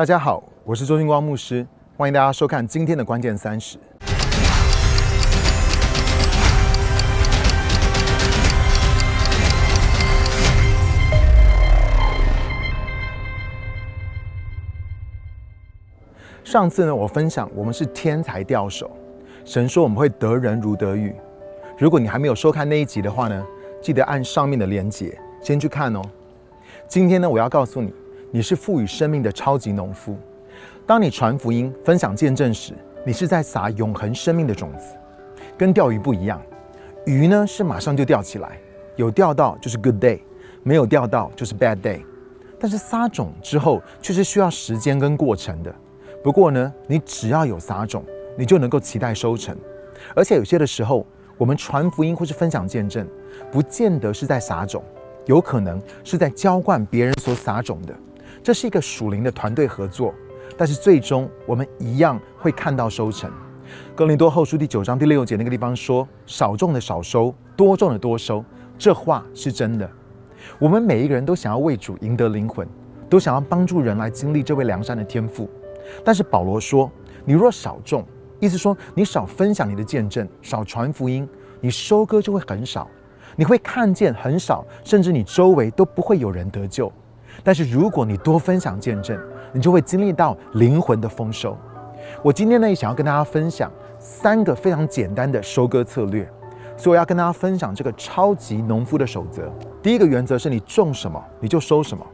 大家好，我是周金光牧师，欢迎大家收看今天的关键三十。上次呢，我分享我们是天才钓手，神说我们会得人如得鱼。如果你还没有收看那一集的话呢，记得按上面的连结先去看哦。今天呢，我要告诉你，你是赋予生命的超级农夫。当你传福音、分享见证时，你是在撒永恒生命的种子。跟钓鱼不一样，鱼呢是马上就钓起来，有钓到就是 good day，没有钓到就是 bad day。但是撒种之后却是需要时间跟过程的。不过呢，你只要有撒种，你就能够期待收成。而且有些的时候，我们传福音或是分享见证，不见得是在撒种，有可能是在浇灌别人所撒种的。这是一个属灵的团队合作，但是最终我们一样会看到收成。哥林多后书第九章第六节那个地方说：“少种的少收，多种的多收。”这话是真的。我们每一个人都想要为主赢得灵魂，都想要帮助人来经历这位良善的天赋。但是保罗说：“你若少种，意思说你少分享你的见证，少传福音，你收割就会很少，你会看见很少，甚至你周围都不会有人得救。但是如果你多分享见证，你就会经历到灵魂的丰收。我今天呢，也想要跟大家分享三个非常简单的收割策略，所以我要跟大家分享这个超级农夫的守则。第一个原则是你种什么，你就收什么。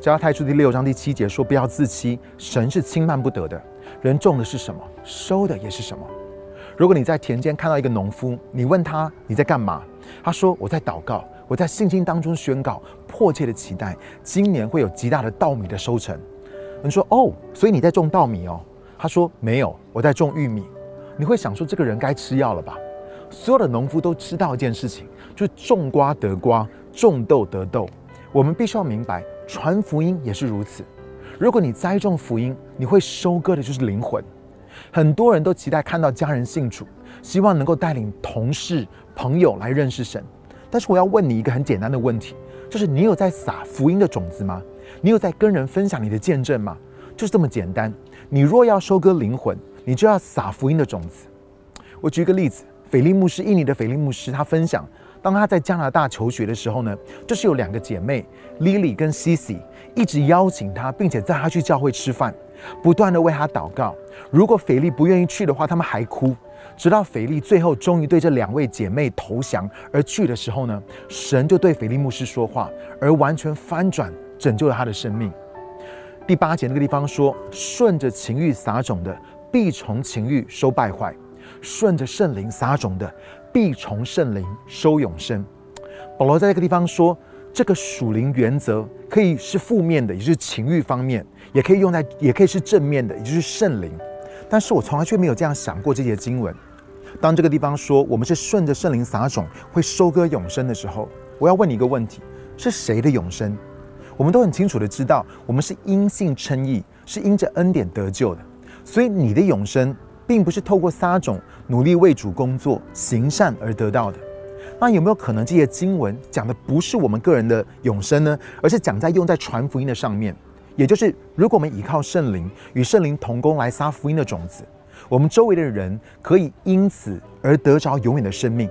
加拉太书第六章第七节说：“不要自欺，神是轻慢不得的。人种的是什么，收的也是什么。”如果你在田间看到一个农夫，你问他你在干嘛，他说：“我在祷告，我在信心当中宣告，迫切的期待今年会有极大的稻米的收成。”你说：“哦，所以你在种稻米哦？”他说：“没有，我在种玉米。”你会想说：“这个人该吃药了吧？”所有的农夫都知道一件事情，就是种瓜得瓜，种豆得豆。我们必须要明白。传福音也是如此。如果你栽种福音，你会收割的就是灵魂。很多人都期待看到家人信主，希望能够带领同事、朋友来认识神。但是我要问你一个很简单的问题，就是你有在撒福音的种子吗？你有在跟人分享你的见证吗？就是这么简单。你若要收割灵魂，你就要撒福音的种子。我举一个例子，斐利牧师，印尼的斐利牧师，他分享。当他在加拿大求学的时候呢，就是有两个姐妹 Lily 跟 Cici 一直邀请他，并且带他去教会吃饭，不断的为他祷告。如果斐利不愿意去的话，他们还哭。直到腓力最后终于对这两位姐妹投降而去的时候呢，神就对腓力牧师说话，而完全翻转，拯救了他的生命。第八节那个地方说：顺着情欲撒种的，必从情欲收败坏；顺着圣灵撒种的。必从圣灵收永生。保罗在这个地方说，这个属灵原则可以是负面的，也就是情欲方面；也可以用在，也可以是正面的，也就是圣灵。但是我从来却没有这样想过这些经文。当这个地方说我们是顺着圣灵撒种，会收割永生的时候，我要问你一个问题：是谁的永生？我们都很清楚的知道，我们是因信称义，是因着恩典得救的。所以你的永生。并不是透过撒种、努力为主工作、行善而得到的。那有没有可能这些经文讲的不是我们个人的永生呢？而是讲在用在传福音的上面？也就是，如果我们依靠圣灵与圣灵同工来撒福音的种子，我们周围的人可以因此而得着永远的生命。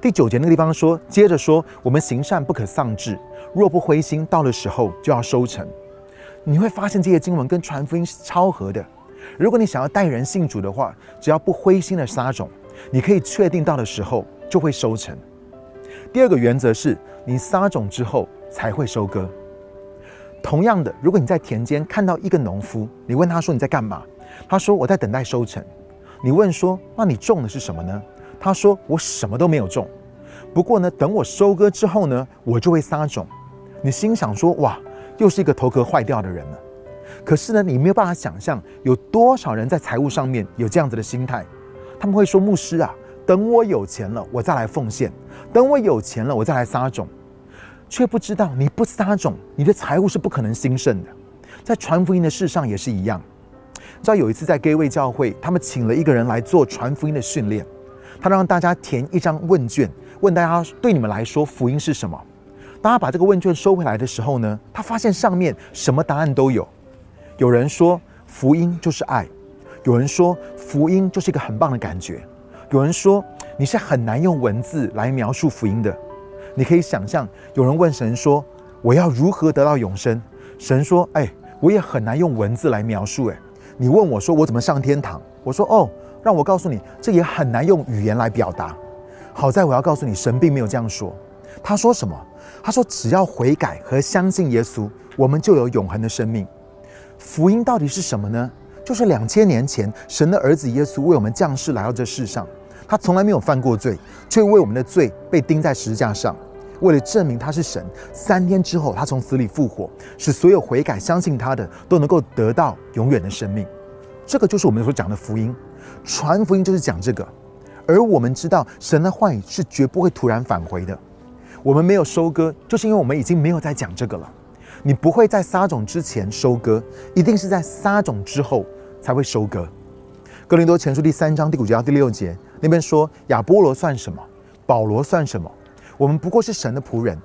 第九节那个地方说，接着说，我们行善不可丧志，若不灰心，到的时候就要收成。你会发现这些经文跟传福音是超合的。如果你想要带人信主的话，只要不灰心的撒种，你可以确定到的时候就会收成。第二个原则是你撒种之后才会收割。同样的，如果你在田间看到一个农夫，你问他说你在干嘛？他说我在等待收成。你问说那你种的是什么呢？他说我什么都没有种。不过呢，等我收割之后呢，我就会撒种。你心想说哇，又是一个头壳坏掉的人了。可是呢，你没有办法想象有多少人在财务上面有这样子的心态。他们会说：“牧师啊，等我有钱了，我再来奉献；等我有钱了，我再来撒种。”却不知道你不撒种，你的财务是不可能兴盛的。在传福音的事上也是一样。知道有一次在 Gay 位教会，他们请了一个人来做传福音的训练，他让大家填一张问卷，问大家对你们来说福音是什么。当他把这个问卷收回来的时候呢，他发现上面什么答案都有。有人说福音就是爱，有人说福音就是一个很棒的感觉，有人说你是很难用文字来描述福音的。你可以想象，有人问神说：“我要如何得到永生？”神说：“哎，我也很难用文字来描述。哎，你问我说我怎么上天堂？我说哦，让我告诉你，这也很难用语言来表达。好在我要告诉你，神并没有这样说。他说什么？他说只要悔改和相信耶稣，我们就有永恒的生命。福音到底是什么呢？就是两千年前，神的儿子耶稣为我们降世来到这世上，他从来没有犯过罪，却为我们的罪被钉在十字架上。为了证明他是神，三天之后他从死里复活，使所有悔改相信他的都能够得到永远的生命。这个就是我们所讲的福音，传福音就是讲这个。而我们知道，神的话语是绝不会突然返回的。我们没有收割，就是因为我们已经没有在讲这个了。你不会在撒种之前收割，一定是在撒种之后才会收割。哥林多前书第三章第五节到第六节那边说：亚波罗算什么？保罗算什么？我们不过是神的仆人。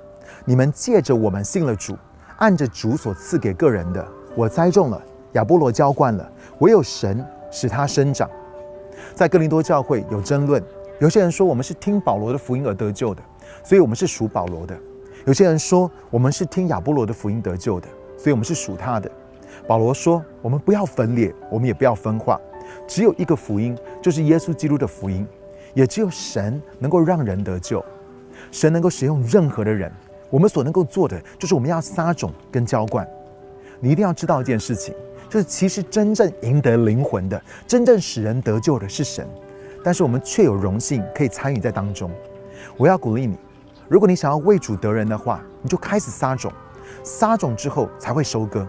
你们借着我们信了主，按着主所赐给个人的，我栽种了，亚波罗浇灌了，唯有神使他生长。在哥林多教会有争论，有些人说我们是听保罗的福音而得救的，所以我们是属保罗的；有些人说我们是听亚波罗的福音得救的，所以我们是属他的。保罗说：我们不要分裂，我们也不要分化，只有一个福音，就是耶稣基督的福音，也只有神能够让人得救。神能够使用任何的人，我们所能够做的就是我们要撒种跟浇灌。你一定要知道一件事情，就是其实真正赢得灵魂的、真正使人得救的是神，但是我们却有荣幸可以参与在当中。我要鼓励你，如果你想要为主得人的话，你就开始撒种，撒种之后才会收割。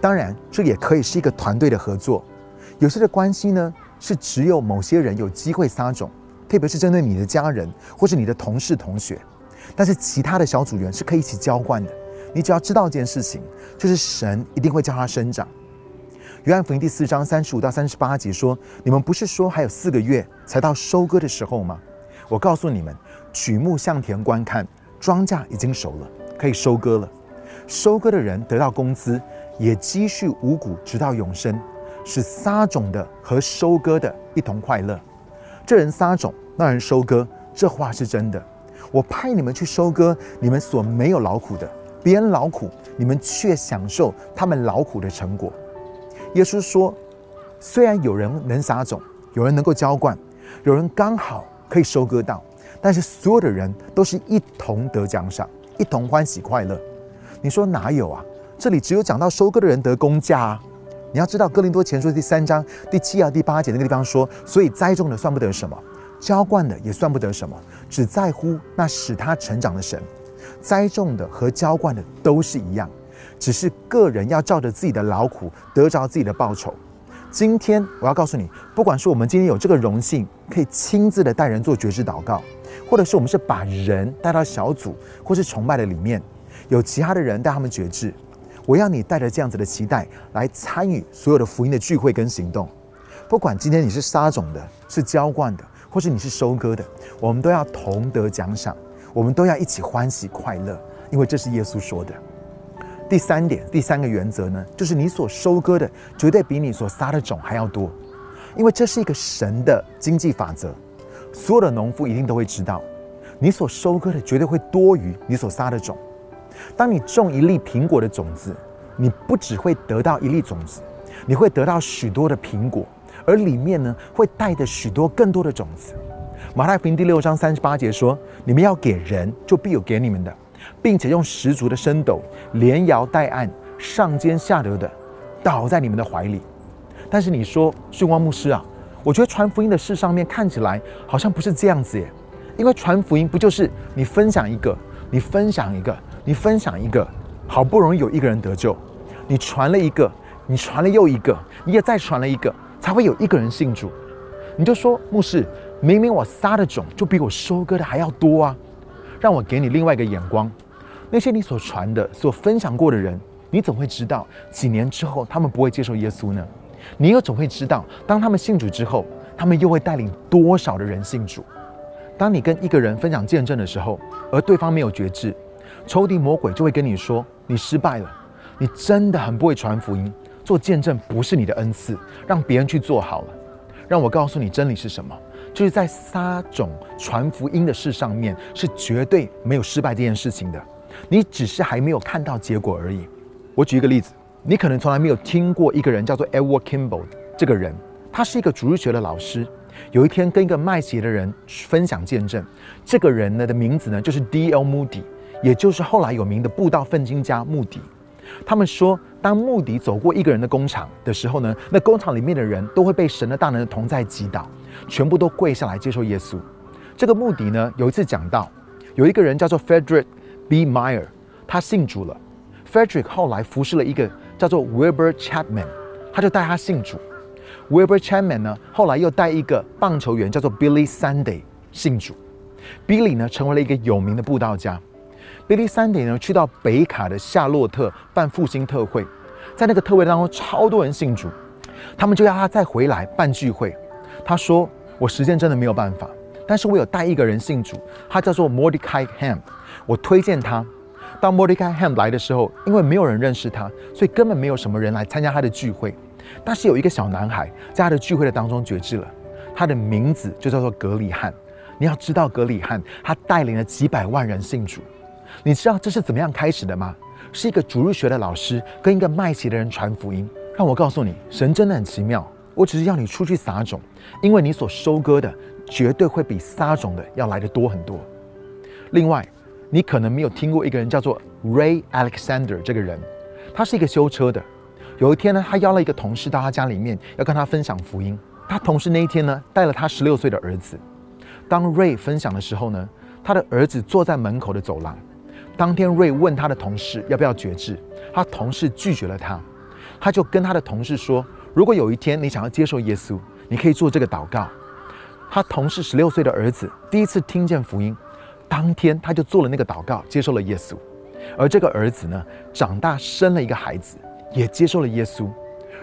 当然，这也可以是一个团队的合作。有些的关系呢，是只有某些人有机会撒种。特别是针对你的家人或是你的同事同学，但是其他的小组员是可以一起浇灌的。你只要知道一件事情，就是神一定会叫他生长。约翰福音第四章三十五到三十八节说：“你们不是说还有四个月才到收割的时候吗？我告诉你们，举目向田观看，庄稼已经熟了，可以收割了。收割的人得到工资，也积蓄五谷，直到永生，使撒种的和收割的一同快乐。这人撒种。”那人收割，这话是真的。我派你们去收割你们所没有劳苦的，别人劳苦，你们却享受他们劳苦的成果。耶稣说，虽然有人能撒种，有人能够浇灌，有人刚好可以收割到，但是所有的人都是一同得奖赏，一同欢喜快乐。你说哪有啊？这里只有讲到收割的人得工价啊。你要知道，哥林多前书第三章第七啊第八节那个地方说，所以栽种的算不得什么。浇灌的也算不得什么，只在乎那使他成长的神。栽种的和浇灌的都是一样，只是个人要照着自己的劳苦得着自己的报酬。今天我要告诉你，不管是我们今天有这个荣幸，可以亲自的带人做觉知祷告，或者是我们是把人带到小组或是崇拜的里面，有其他的人带他们觉知。我要你带着这样子的期待来参与所有的福音的聚会跟行动。不管今天你是撒种的，是浇灌的。或是你是收割的，我们都要同得奖赏，我们都要一起欢喜快乐，因为这是耶稣说的。第三点，第三个原则呢，就是你所收割的绝对比你所撒的种还要多，因为这是一个神的经济法则。所有的农夫一定都会知道，你所收割的绝对会多于你所撒的种。当你种一粒苹果的种子，你不只会得到一粒种子，你会得到许多的苹果。而里面呢，会带着许多更多的种子。马太福音第六章三十八节说：“你们要给人，就必有给你们的，并且用十足的升斗，连摇带按，上尖下流的，倒在你们的怀里。”但是你说，训光牧师啊，我觉得传福音的事上面看起来好像不是这样子耶。因为传福音不就是你分享一个，你分享一个，你分享一个，好不容易有一个人得救，你传了一个，你传了又一个，你也再传了一个。才会有一个人信主，你就说牧师，明明我撒的种就比我收割的还要多啊！让我给你另外一个眼光，那些你所传的、所分享过的人，你总会知道几年之后他们不会接受耶稣呢？你又总会知道，当他们信主之后，他们又会带领多少的人信主？当你跟一个人分享见证的时候，而对方没有觉知，仇敌魔鬼就会跟你说：“你失败了，你真的很不会传福音。”做见证不是你的恩赐，让别人去做好了。让我告诉你，真理是什么？就是在撒种传福音的事上面，是绝对没有失败这件事情的。你只是还没有看到结果而已。我举一个例子，你可能从来没有听过一个人叫做 Edward Kimball 这个人，他是一个主日学的老师。有一天跟一个卖鞋的人分享见证，这个人呢的名字呢就是 D.L. Moody，也就是后来有名的布道奋经家穆迪。他们说，当穆迪走过一个人的工厂的时候呢，那工厂里面的人都会被神的大能的同在击倒，全部都跪下来接受耶稣。这个穆迪呢有一次讲到，有一个人叫做 Frederick B. Meyer，他信主了。Frederick 后来服侍了一个叫做 Wilbur Chapman，他就带他信主。Wilbur Chapman 呢，后来又带一个棒球员叫做 Billy Sunday 信主。Billy 呢，成为了一个有名的布道家。Billy Sunday 呢，去到北卡的夏洛特办复兴特会，在那个特会当中，超多人信主。他们就要他再回来办聚会。他说：“我时间真的没有办法，但是我有带一个人信主，他叫做 Mordecai Ham。我推荐他。当 Mordecai Ham 来的时候，因为没有人认识他，所以根本没有什么人来参加他的聚会。”但是有一个小男孩在他的聚会的当中绝志了，他的名字就叫做格里汉。你要知道，格里汉他带领了几百万人信主。你知道这是怎么样开始的吗？是一个主日学的老师跟一个卖鞋的人传福音。让我告诉你，神真的很奇妙。我只是要你出去撒种，因为你所收割的绝对会比撒种的要来的多很多。另外，你可能没有听过一个人叫做 Ray Alexander 这个人，他是一个修车的。有一天呢，他邀了一个同事到他家里面，要跟他分享福音。他同事那一天呢，带了他十六岁的儿子。当 Ray 分享的时候呢，他的儿子坐在门口的走廊。当天瑞问他的同事要不要绝志，他同事拒绝了他。他就跟他的同事说：“如果有一天你想要接受耶稣，你可以做这个祷告。”他同事十六岁的儿子第一次听见福音，当天他就做了那个祷告，接受了耶稣。而这个儿子呢，长大生了一个孩子。也接受了耶稣，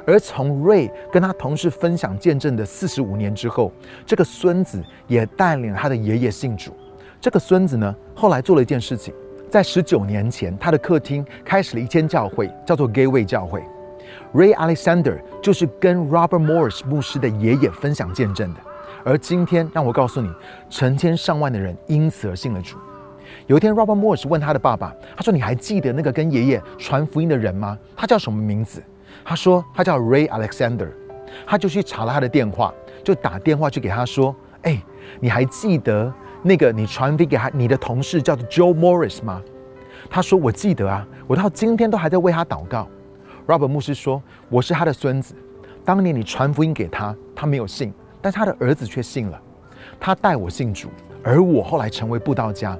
而从瑞跟他同事分享见证的四十五年之后，这个孙子也带领他的爷爷信主。这个孙子呢，后来做了一件事情，在十九年前，他的客厅开始了一间教会，叫做 Gateway 教会。Ray Alexander 就是跟 Robert Morris 牧师的爷爷分享见证的。而今天，让我告诉你，成千上万的人因此而信了主。有一天，Robert Morris 问他的爸爸：“他说，你还记得那个跟爷爷传福音的人吗？他叫什么名字？”他说：“他叫 Ray Alexander。”他就去查了他的电话，就打电话去给他说：“哎，你还记得那个你传递给他你的同事叫做 Joe Morris 吗？”他说：“我记得啊，我到今天都还在为他祷告。”Robert 牧师说：“我是他的孙子，当年你传福音给他，他没有信，但他的儿子却信了。他带我信主，而我后来成为布道家。”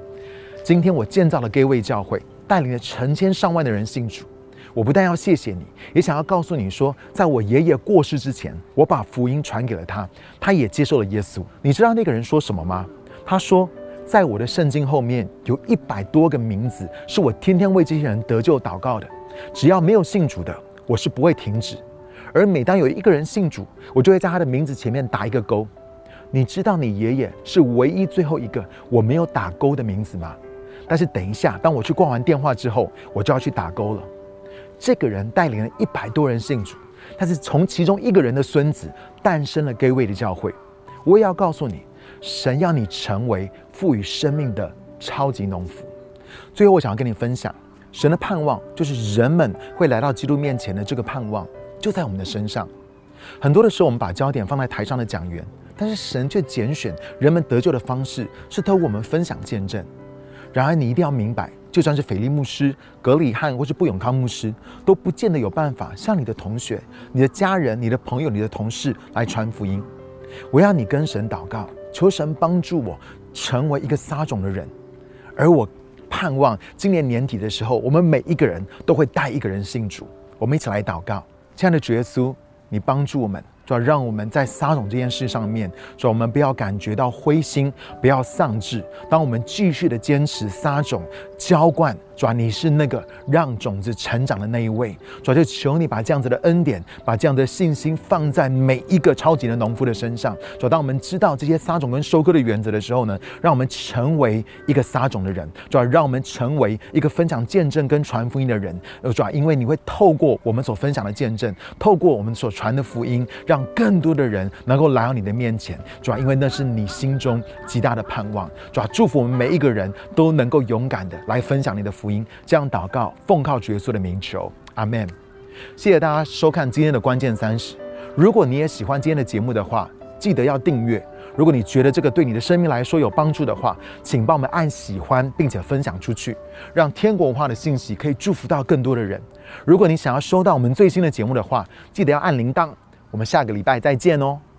今天我建造了 Gateway 教会，带领了成千上万的人信主。我不但要谢谢你，也想要告诉你说，在我爷爷过世之前，我把福音传给了他，他也接受了耶稣。你知道那个人说什么吗？他说，在我的圣经后面有一百多个名字，是我天天为这些人得救祷告的。只要没有信主的，我是不会停止。而每当有一个人信主，我就会在他的名字前面打一个勾。你知道你爷爷是唯一最后一个我没有打勾的名字吗？但是等一下，当我去挂完电话之后，我就要去打勾了。这个人带领了一百多人信主，他是从其中一个人的孙子诞生了 Gateway 的教会。我也要告诉你，神要你成为赋予生命的超级农夫。最后，我想要跟你分享，神的盼望就是人们会来到基督面前的这个盼望，就在我们的身上。很多的时候，我们把焦点放在台上的讲员，但是神却拣选人们得救的方式是透过我们分享见证。然而，你一定要明白，就算是斐利牧师、格里汉或是布永康牧师，都不见得有办法向你的同学、你的家人、你的朋友、你的同事来传福音。我要你跟神祷告，求神帮助我成为一个撒种的人。而我盼望今年年底的时候，我们每一个人都会带一个人信主。我们一起来祷告，亲爱的主耶稣，你帮助我们主要让我们在撒种这件事上面，主要我们不要感觉到灰心，不要丧志。当我们继续的坚持撒种、浇灌，主要你是那个让种子成长的那一位。主要就求你把这样子的恩典，把这样的信心放在每一个超级的农夫的身上。主要当我们知道这些撒种跟收割的原则的时候呢，让我们成为一个撒种的人。主要让我们成为一个分享见证跟传福音的人。呃，主要因为你会透过我们所分享的见证，透过我们所传的福音。让更多的人能够来到你的面前，主要因为那是你心中极大的盼望，主要祝福我们每一个人都能够勇敢的来分享你的福音。这样祷告，奉靠主耶稣的名求，阿门。谢谢大家收看今天的关键三十。如果你也喜欢今天的节目的话，记得要订阅。如果你觉得这个对你的生命来说有帮助的话，请帮我们按喜欢，并且分享出去，让天国文化的信息可以祝福到更多的人。如果你想要收到我们最新的节目的话，记得要按铃铛。我们下个礼拜再见哦。